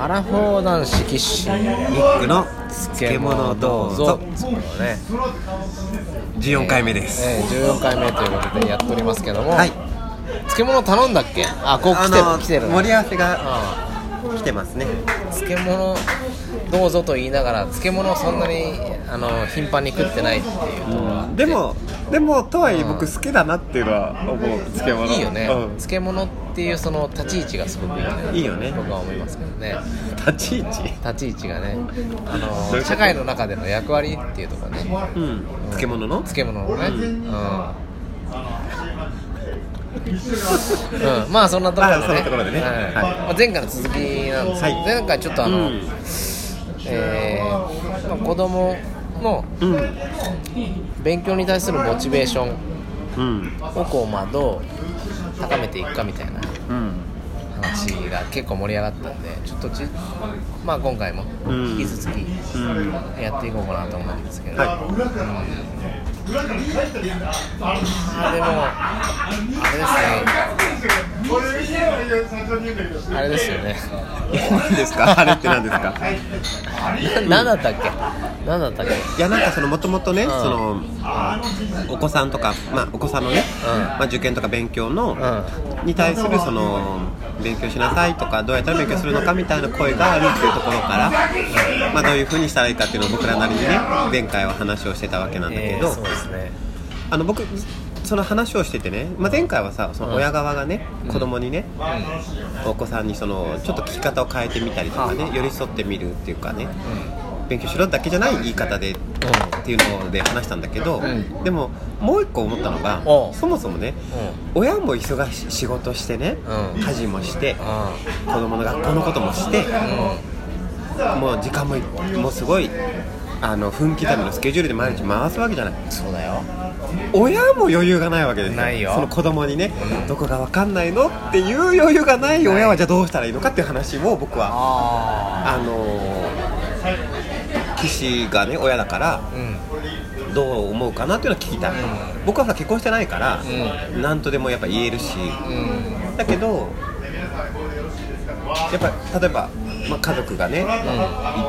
アラフォー男子キッシュ。ニックの漬物どうぞ。ね、14回目です、えー、14回目ということでやっておりますけども、はい。漬物頼んだっけ？あこう来てる、来てる。盛り合わせがう来てますね。ん漬物どうぞと言いながら漬物そんなにあの頻繁に食ってないっていう。ところがあってでもでもとはいえうん。僕好きだなっていうのは思う漬物。いいよね、うん。漬物っていうその立ち位置がすごくいいよね。いいよね。僕は思いますけどね。立ち位置？立ち位置がねあの社会の中での役割っていうところね。うん。漬物の？漬物のね。うんうん、うんまあそんなところでね。まあそんなところでね。はい。はい。まあ、前回の続きなんですけど、はい。前回ちょっとあの、うん。えーまあ、子供のうん。勉強に対するモチベーションうん。をこうまあどう高めていくかみたいなうん話が結構盛り上がったんでちょっとち、まあ、今回もうん引き続きうん。やっていこうかなと思うんですけど、はあでもあれですね。あれですよね。い何ですか？あれって何ですか？何だったっけ？何だったっけ？いやなんかそのもともとね、ん。そのお子さんとか、まあ、お子さんのね、うん。まあ、受験とか勉強の、うに対するその勉強しなさいとかどうやったら勉強するのかみたいな声があるっていうところから、まあ、どういうふうにしたらいいかっていうのを僕らなりにね前回は話をしてたわけなんだけど、えーね。あの僕その話をしててね、まあ、前回はさその親側がね、子供にね、お子さんにそのちょっと聞き方を変えてみたりとかね、はあ。寄り添ってみるっていうかね、勉強しろだけじゃない言い方でっていうので話したんだけど、うん。でももう一個思ったのがそもそもね親も忙しい仕事してね、うん。家事もしてう子供の学校のこともしてんうん。もう時間ももうすごいあの分刻みのスケジュールで毎日回すわけじゃない。そうだよ親も余裕がないわけですよ。ないよ。その子供にね、どこが分かんないのっていう余裕がない親はじゃあどうしたらいいのかっていう話を僕はああのー岸がね親だからあうん。どう思うかなっていうのを聞きた。い、うん。僕はさ結婚してないからう何、とでもやっぱ言えるし。うん。だけどやっぱ例えば、まあ、家族がね、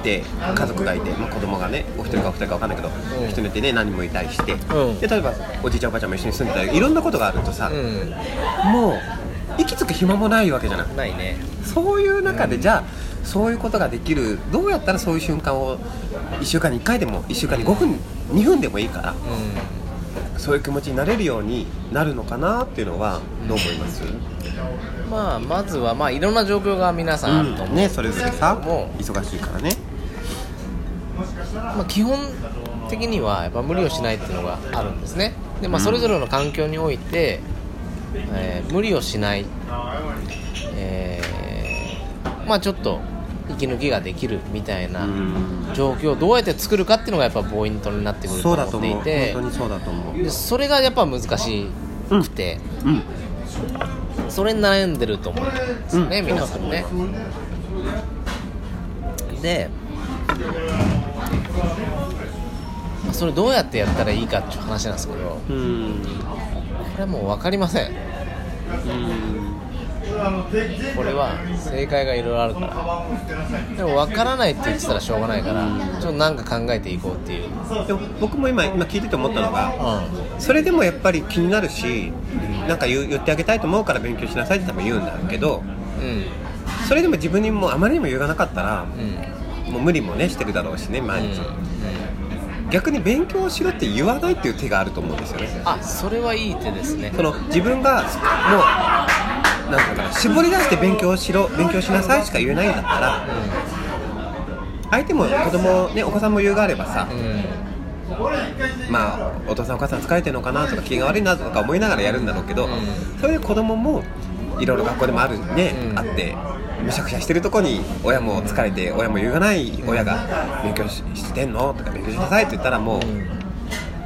いて家族がいて、まあ、子供がねお一人かお二人か分かんないけど、うん。一人いてね何人もいたりして、うん。で例えばおじいちゃんおばあちゃんも一緒に住んでたりいろんなことがあるとさ、うん。もう息つく暇もないわけじゃない。ないね。そういう中で、じゃあそういうことができるどうやったらそういう瞬間を1週間に1回でも1週間に5分2分でもいいからうそういう気持ちになれるようになるのかなっていうのはどう思います、んまあまずはまあいろんな状況が皆さんあると思う、ねそれぞれさも忙しいからねまあ、基本的にはやっぱ無理をしないっていうのがあるんですね。で、まあ、それぞれの環境において、えー無理をしない、えーまあちょっと息抜きができるみたいなうん。状況をどうやって作るかっていうのがやっぱポイントになってくると思っていて。そそれがやっぱ難しくて、うん。それに悩んでると思うんですよね、うん。皆さんね。でまあそれどうやってやったらいいかっていう話なんですけど。こうん。れはもう分かりませんこれは正解がいろいろあるから。でも分からないって言ってたらしょうがないからちょっとなんか考えていこうっていう。でも僕も今今聞いてて思ったのがうそれでもやっぱり気になるしなんか言ってあげたいと思うから勉強しなさいって多分言うんだけどんうん。それでも自分にもあまりにも言わなかったらうん。もう無理もねしてるだろうしね毎日、逆に勉強しろって言わないっていう手があると思うんですよね。あそれはいい手ですね。その自分がもうなんかな絞り出して勉強しろ勉強しなさいしか言えないんだったら相手も子供ねお子さんも余裕があればさまあお父さんお母さん疲れてるのかなとか気が悪いなとか思いながらやるんだろうけど、うんそれで子供もいろいろ学校でもあるね、うん。あってむしゃくしゃしてるとこに親も疲れて親も言うがない親が勉強ししてんのとか勉強しなさいって言ったらもう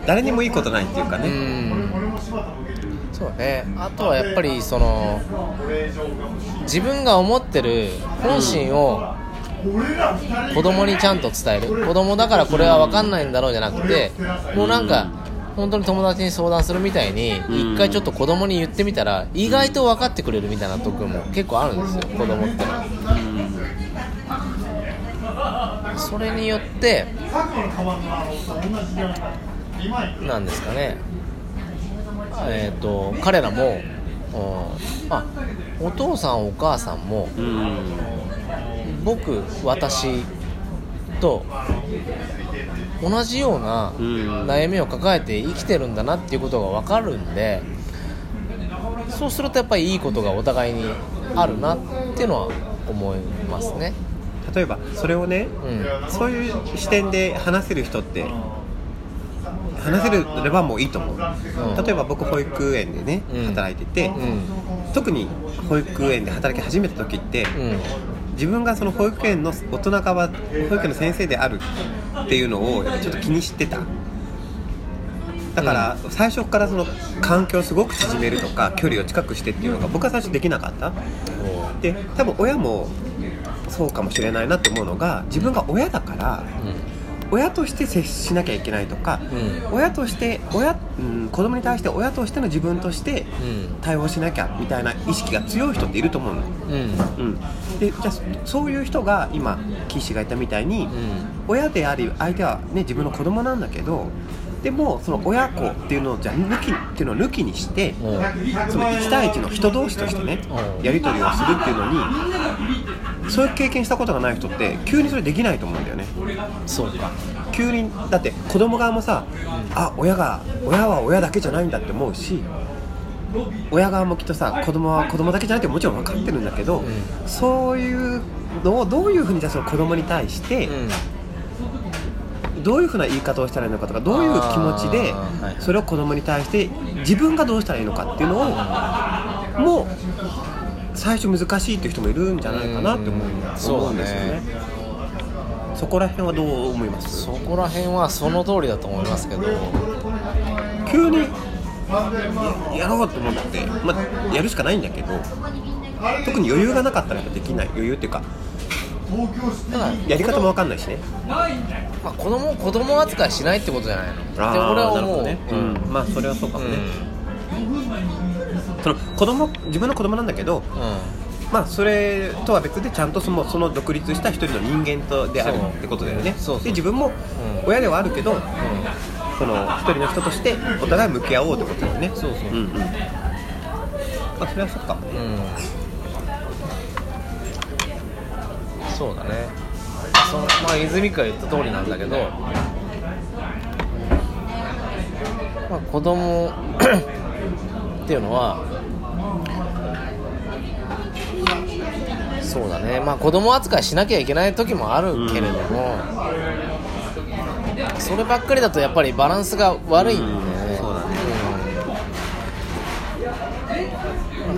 誰にもいいことないっていうかうね、んそうね。あとはやっぱりその自分が思ってる本心を子供にちゃんと伝える。子供だからこれは分かんないんだろうじゃなくてもうなんか本当に友達に相談するみたいにうん。一回ちょっと子供に言ってみたら意外と分かってくれるみたいなところも結構あるんですよ子供って。のはそれによってなんですかねえっ、と彼らも、うんあお父さんお母さんもうん。僕私と同じようなうん。悩みを抱えて生きてるんだなっていうことが分かるんでそうするとやっぱりいいことがお互いにあるなっていうのは思いますね。例えばそれをねうん。そういう視点で話せる人って話せればもういいと思う、ん。例えば僕保育園でね、うん。働いてて、うん。特に保育園で働き始めた時って、うん。自分がその保育園の大人側保育園の先生であるっていうのをちょっと気にしてた。だから最初からその環境をすごく縮めるとか距離を近くしてっていうのが僕は最初できなかった。で多分親もそうかもしれないなって思うのが自分が親だから親として接しなきゃいけないとかうん。親として親、うん、子供に対して親としての自分としてうん。対応しなきゃみたいな意識が強い人っていると思うの、うん。うん、でじゃあそういう人が今岸が言ったみたいに、うん。親であり相手は、ね、自分の子供なんだけどでもその親子っていうのをじゃあ抜きっていうのを抜きにしてうん。その1対1の人同士としてねうん。やり取りをするっていうのにそういう経験したことがない人って急にそれできないと思うんだよね。そうか。急にだって子供側もさあ親が親は親だけじゃないんだって思うし親側もきっとさ子供は子供だけじゃないってもちろん分かってるんだけど、うそういうのをどういうふうにじゃあその子供に対して、うんどういうふうな言い方をしたらいいのかとかどういう気持ちでそれを子供に対して自分がどうしたらいいのかっていうのをもう最初難しいっていう人もいるんじゃないかなって思ううんですよね。そこら辺はどう思います？そこら辺はその通りだと思いますけど。急にややろうと思って、まあ、やるしかないんだけど特に余裕がなかったらできない。余裕っていうかただやり方も分かんないしね。まあ、子供を子供扱いしないってことじゃないの？って俺は思う、ね、うん。うん。まあそれはそうかもね、うその子供自分の子供なんだけどん。まあそれとは別でちゃんとそのその独立した一人の人間とであるってことだよね。で自分もうん。親ではあるけど、その一人の人としてお互い向き合おうってことだよね。そうそう。うんうん。まあそれはそうかもねそうだね。そまあ泉君が言った通りなんだけど、まあ、子供 っていうのはそうだね。まあ子供扱いしなきゃいけない時もあるけれども、そればっかりだとやっぱりバランスが悪い。ん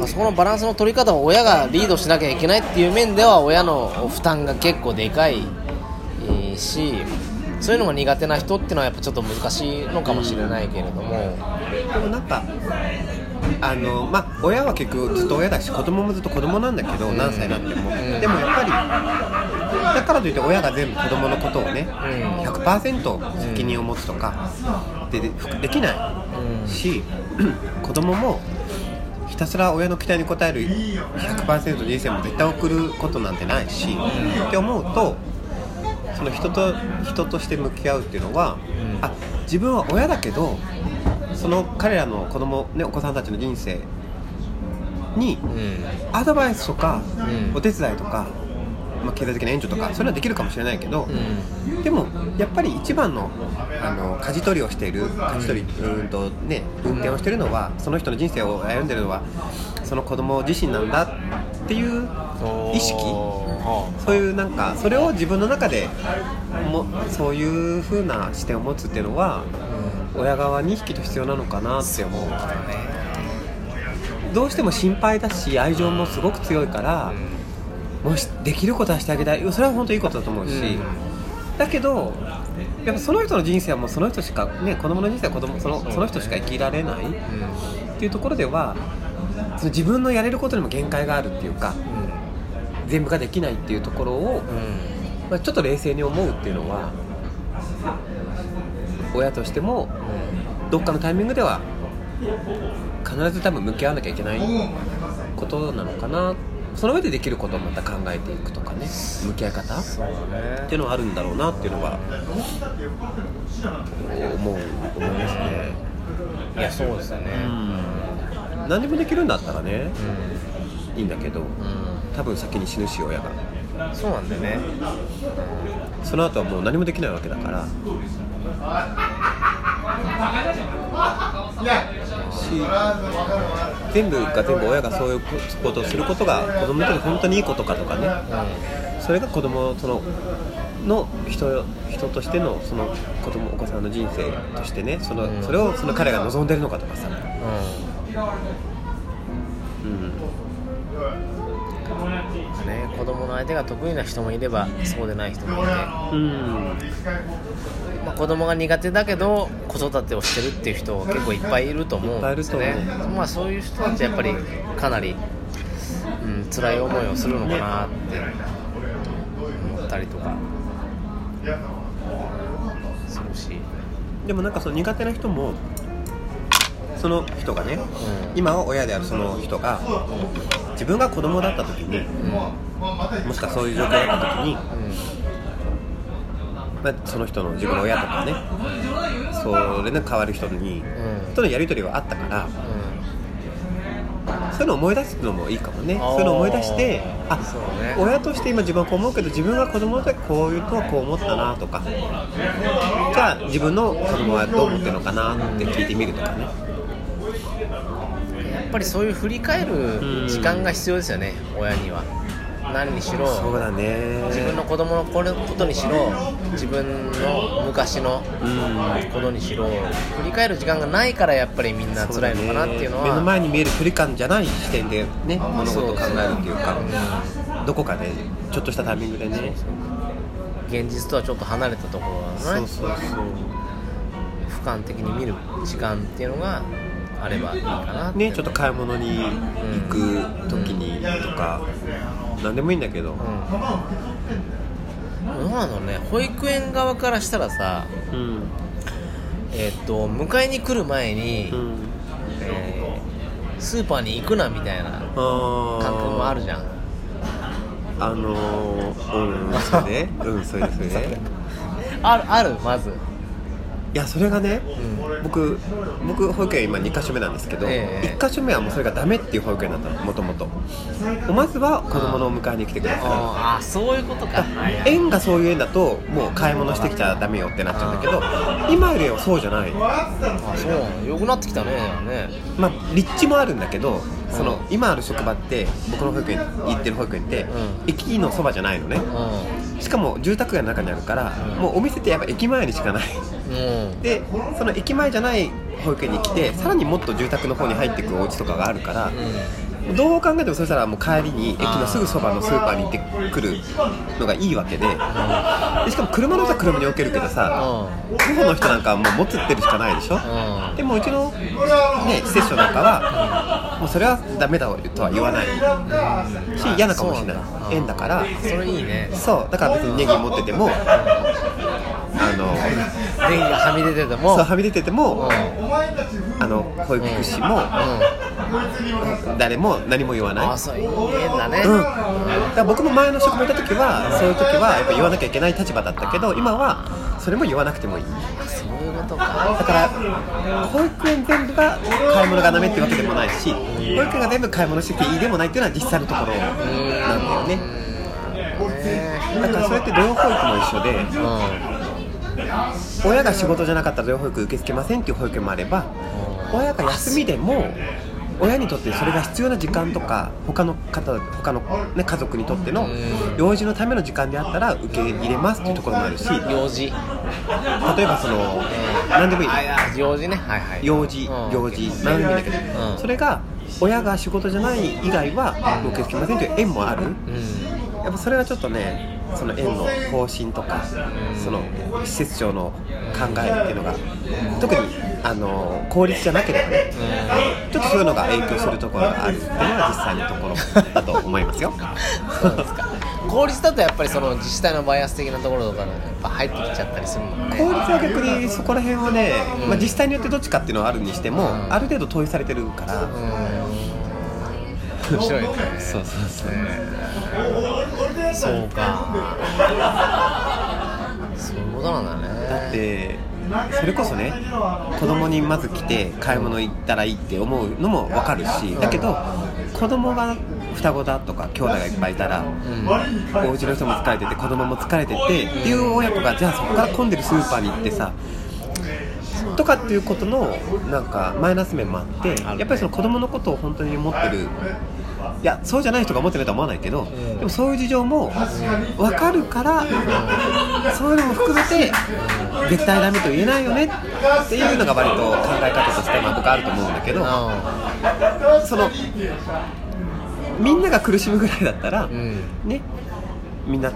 うんなんかそこのバランスの取り方を親がリードしなきゃいけないっていう面では親の負担が結構でかいえーしそういうのが苦手な人っていうのはやっぱちょっと難しいのかもしれないけれども、でもなんかあのまあ親は結局ずっと親だし子供もずっと子供なんだけど、うん。何歳になっても、ん。でもやっぱりだからといって親が全部子供のことをね、うん。100%責任を持つとか、ででできなうん。いし、子供もひたすら親の期待に応える100%の人生も絶対送ることなんてないし、って思うとその人と人として向き合うっていうのは、うん。あ自分は親だけどその彼らの子供ねお子さんたちの人生にうん。アドバイスとか、うん。お手伝いとか、まあ、経済的な援助とかそういうのはできるかもしれないけど、うん。でもやっぱり一番のあの舵取りをしている舵取りうーんと、ね、運転をしているのはその人の人生を歩んでるのはその子供自身なんだっていう意識。そういうなんかそれを自分の中でもそういう風な視点を持つっていうのは親側に引きと必要なのかなって思う。どうしても心配だし愛情もすごく強いから、もしできることはしてあげたい。それは本当いいことだと思うし、だけどやっぱその人の人生はもうその人しかね子供の人生は子供そのその人しか生きられない。っていうところではその自分のやれることにも限界があるっていうか全部ができないっていうところを、まあ、ちょっと冷静に思うっていうのは親としてもどっかのタイミングでは必ず多分向き合わなきゃいけないことなのかなその上でできることをまた考えていくとかね向き合い方？ね。ていうのはあるんだろうなっていうのは思う思いますね。いやそうですよね。うん。何でもできるんだったらねいいんだけどうん、多分先に死ぬし親が。うん、そうなんだよね。その後はもう何もできないわけだから。し全部が全部親がそういうことをすることが子供にとって本当にいいことかとかね。それが子供そのの人人としてのその子供お子さんの人生としてね。その、うん。それをその彼が望んでるのかとかさ、ね、子供の相手が得意な人もいればそうでない人もいて、うん、まあ、子供が苦手だけど子育てをしてるっていう人結構いっぱいいると思うんですよね。まあそういう人たちはやっぱりかなり、うん、辛い思いをするのかなって思ったりとか。するし、でもなんかその苦手な人もその人がねうん、今は親であるその人が自分が子供だった時にうんもしくはそういう状況だった時に、まあ、その人の自分の親とかねそれの変わる人にうん。とのやり取りはあったからうそういうのを思い出すのもいいかもね。んそういうのを思い出してあね。親として今自分はこう思うけど自分が子供の時こういうとはこう思ったなとかじゃあ自分の子供はどう思ってるのかなって聞いてみるとかねぱりそういう振り返る時間が必要ですよね、親には。何にしろそうだね。自分の子供のことにしろ自分の昔のうん。ことにしろ振り返る時間がないからやっぱりみんな辛いのかなっていうのは。目の前に見える距離感じゃない視点でね物事を考えるっていうかどこかでちょっとしたタイミングでね。現実とはちょっと離れたところのねそうそうそう。俯瞰的に見る時間っていうのがあればいいかなねちょっと買い物に行く時にとか何でもいいんだけど。うん。どうなのね保育園側からしたらさうん。えーっと迎えに来る前に、うん。えースーパーに行くなみたいなあ感覚もあるじゃん。あのー、うんそれで。うんそれでそれで。あるあるまず、いやそれがねうん。僕僕保育園今2か所目なんですけど、ええ。1か所目はもうそれがダメっていう保育園だったのもともと。まずは子供のお迎えに来てください。ああそういうことか。園がそういう園だともう買い物してきちゃダメよってなっちゃうんだけど今よりはそうじゃない。あそうよくなってきたねね。まあ立地もあるんだけどその今ある職場って僕の保育園行ってる保育園って、うん。駅のそばじゃないのね。うしかも住宅街の中にあるから、うん。もうお店ってやっぱ駅前にしかないでその駅前じゃない保育園に来てさらにもっと住宅の方に入ってくるお家とかがあるから、どう考えてもそしたらもう帰りに駅のすぐそばのスーパーに行ってくるのがいいわけででしかも車の人は車に置けるけどさ徒歩の人なんかはもう持つってるしかないでしょ？うん。でもうちの、ね、施設長なんかはもうそれはダメだとは言わない。し嫌なかもしれない。縁だから。それいいね。そう。だから別にネギ持っててもあの電気がはみ出ててもそうはみ出ててもうん。あの保育士も誰も何も言わない。あそういい縁だね。うん、だから僕も前の職場にいた時はそういう時はやっぱ言わなきゃいけない立場だったけど今はそれも言わなくてもいい。そういうことか。だから保育園全部が買い物がダメってわけでもないし保育園が全部買い物してていいでもないっていうのは実際のところなんだよね。ねだからそれって土曜保育も一緒でうん親が仕事じゃなかったら保育受け付けませんっていう保育園もあれば親が休みでも親にとってそれが必要な時間とか他の方他の、ね、家族にとってのうん。用事のための時間であったら受け入れますっていうところもあるし用事。例えばその何でもいい。用事ね。はいはい。用事うん行事。何でもいいんだけどうん。それが親が仕事じゃない以外は受け付けませんという園もある。うん。やっぱそれはちょっとねその園の方針とかその施設長の考えっていうのが特にあの効率じゃなければねちょっとそういうのが影響するところがあるっていうのが実際のところだと思いますよ。そうですか。公立だとやっぱりその自治体のバイアス的なところとかがやっぱ入ってきちゃったりするもんね。公立は逆にそこら辺はね、うん。まあ、自治体によってどっちかっていうのはあるにしても、うんある程度統一されてるから、うーん。面白いね。そうそうそう。えーそうか。そういうことなんだね。だってそれこそね子供にまず来て買い物行ったらいいって思うのも分かるしだけど子供が双子だとか兄弟がいっぱいいたらうん。お家の人も疲れてて子供も疲れててっていう親子がじゃあそこから混んでるスーパーに行ってさとかっていうことのなんかマイナス面もあってやっぱりその子供のことを本当に思ってる。いやそうじゃない人が思ってないとは思わないけど、ん。でもそういう事情も分かるから、そういうのも含めて、絶対ダメと言えないよねっていうのが割と考え方としてまあ僕あると思うんだけど、そのみんなが苦しむぐらいだったら、うん。ねみんな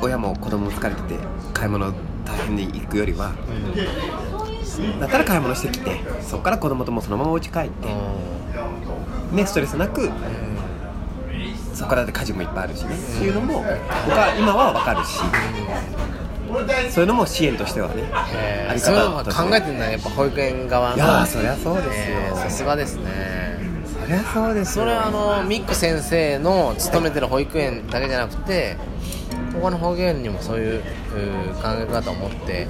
親も子供も疲れてて買い物大変に行くよりはだったら買い物してきてそこから子供ともそのままお家帰って、ね、ストレスなくそこからで家事もいっぱいあるしね、っていうのも僕は今は分かるしそういうのも支援としてはねえありそうい考えてるんだねやっぱ保育園側の。いやーそりゃそうですよ。えーさすがですね。そりゃそうですよ。それはあのミック先生の勤めてる保育園だけじゃなくて他の保育園にもそういう考え方を持って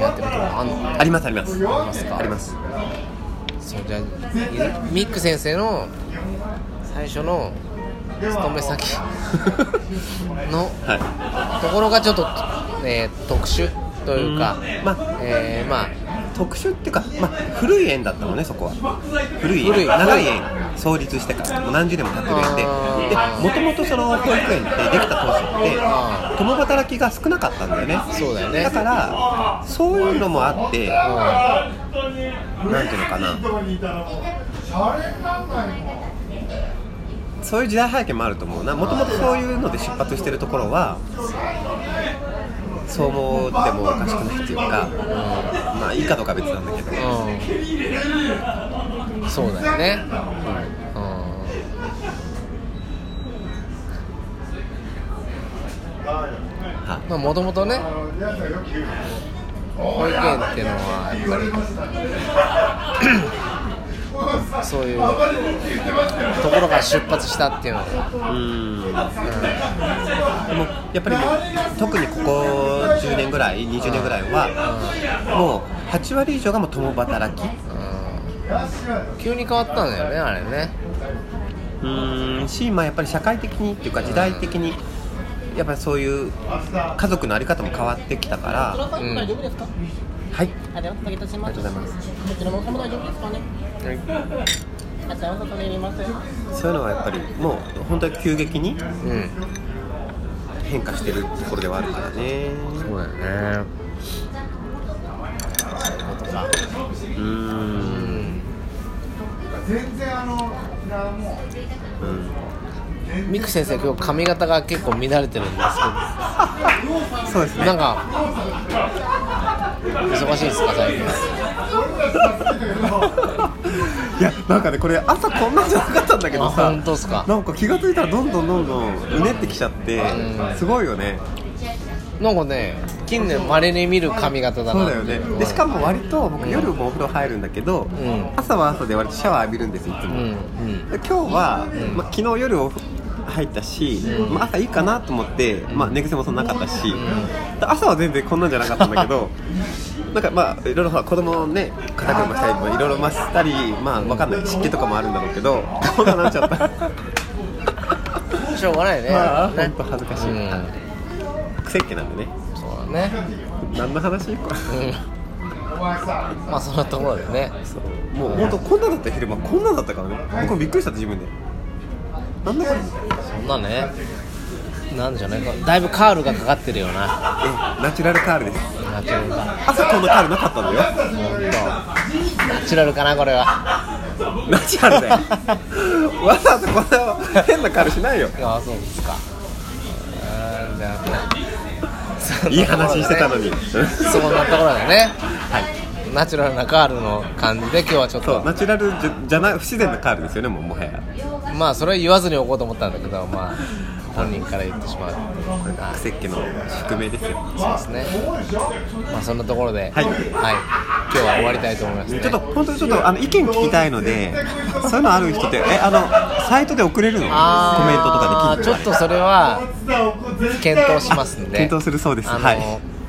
やってるところあんの？ありますあります。りますか？あります。そうじゃあミック先生の最初の勤め先 のはところがちょっと、えー特殊というか、うん。まあえーまあい特殊っていうか、まあ、古い園だったのねそこは。古い園。長い園。創立してから。もう何十年も経ってる園で。もともとその保育園ってできた当初ってあ共働きが少なかったんだよね。そうだよね。だからそういうのもあってなんていうのかな。そういう時代背景もあると思うな。もともとそういうので出発してるところはそう思ってもおかしくないっていうか、まあいいかどうかは別なんだけど、うん、そうだよね、はまあもともとね保育園っていうのはやっぱりそういうところから出発したっていうのが、うん。でもやっぱりもう特にここ10年ぐらい20年ぐらいはもう8割以上がもう共働き。うん、急に変わったんだよねあれね。うん。し、まあ、やっぱり社会的にっていうか時代的にやっぱりそういう家族の在り方も変わってきたから。黒さん。大丈夫ですか、はい。ありがとうございます。ありがとうございます。こちらのおも大丈夫ですかね。あちらお外にい。ます。そういうのはやっぱりもう本当に急激にうん変化してるところではあるからね。そうだよねそういうことか。ううん。んうん。ミク先生今日髪型が結構乱れてるんですそうですね。けどなんか忙しいですか最近。いやなんかねこれ朝こんなんじゃなかったんだけどあさ本当っすか。なんか気が付いたらどんどんどんどんうねってきちゃってうん。すごいよね。なんかね近年まれに見る髪型だな。そうだよね。でしかも割と僕うん。夜もお風呂入るんだけど、ん。朝は朝で割とシャワー浴びるんですいつも、うんうん。で今日は、うん。まあ、昨日夜お入ったし、うん。まあ、朝いいかなと思って、まあ、寝癖もそんななかったし、朝は全然こんなんじゃなかったんだけど なんかまあいろいろ子供をね肩車したりまあいろいろましたりまあわかんない湿気とかもあるんだろうけどこんななっちゃった。しょうがないね。まあね。本当恥ずかしい。うん。癖っ気なんでね。そうだね。何の話？これうん。まあそんなところでね。そう。もう本当こんなだった昼間こんなだったからね。僕もびっくりしたって自分でなんだこれ。そんなねなんじゃないか。だいぶカールがかかってるよな。えナチュラルカールです。ナチュラルか朝こんなカールなかったんだよ本当ナチュラルかなこれは。ナチュラルだよ。わざわざこんな変なカールしないよ。ああそうですか。あーじゃあいい話してたのに。そんなところでねナチュラルなカールの感じで今日はちょっそうとナチュラルじゃじゃない不自然なカールですよねもうもはや。まあそれは言わずにおこうと思ったんだけどまあ本人から言ってしまう。これがはい癖っ気の宿命ですよ。そうですね。まあそんなところではい。今日は終わりたいと思いますね。ちょっと本当にちょっとあの意見聞きたいのでそういうのある人ってえあのサイトで送れるの？コメントとかできるちょっとそれは検討しますんで。検討するそうです。はい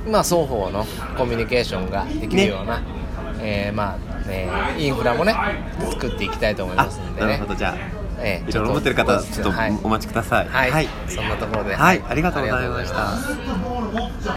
まあ双方のコミュニケーションができるような、えーまあ、えーインフラもね作っていきたいと思いあますんでね。なるほど。じゃあえーいろいろ持ってる方ちょっとはいお待ちください。はい、はい。そんなところで。はい。ありがとうございました